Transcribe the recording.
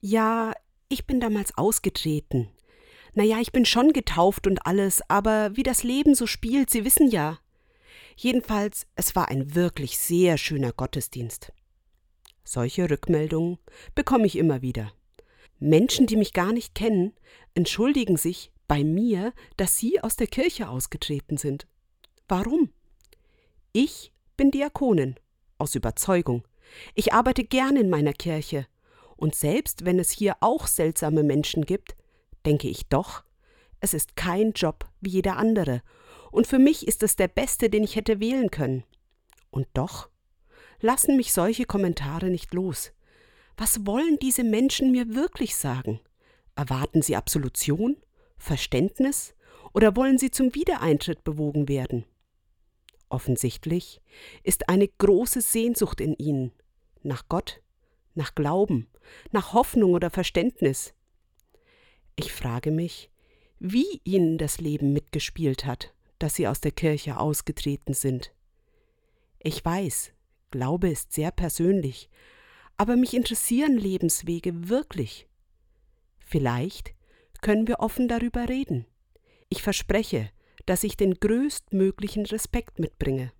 Ja, ich bin damals ausgetreten. Naja, ich bin schon getauft und alles, aber wie das Leben so spielt, Sie wissen ja. Jedenfalls, es war ein wirklich sehr schöner Gottesdienst. Solche Rückmeldungen bekomme ich immer wieder. Menschen, die mich gar nicht kennen, entschuldigen sich bei mir, dass sie aus der Kirche ausgetreten sind. Warum? Ich bin Diakonin, aus Überzeugung. Ich arbeite gern in meiner Kirche. Und selbst wenn es hier auch seltsame Menschen gibt, denke ich doch, es ist kein Job wie jeder andere, und für mich ist es der beste, den ich hätte wählen können. Und doch lassen mich solche Kommentare nicht los. Was wollen diese Menschen mir wirklich sagen? Erwarten sie Absolution, Verständnis oder wollen sie zum Wiedereintritt bewogen werden? Offensichtlich ist eine große Sehnsucht in ihnen nach Gott, nach Glauben, nach Hoffnung oder Verständnis. Ich frage mich, wie ihnen das Leben mitgespielt hat, dass sie aus der Kirche ausgetreten sind. Ich weiß, Glaube ist sehr persönlich, aber mich interessieren Lebenswege wirklich. Vielleicht können wir offen darüber reden. Ich verspreche, dass ich den größtmöglichen Respekt mitbringe.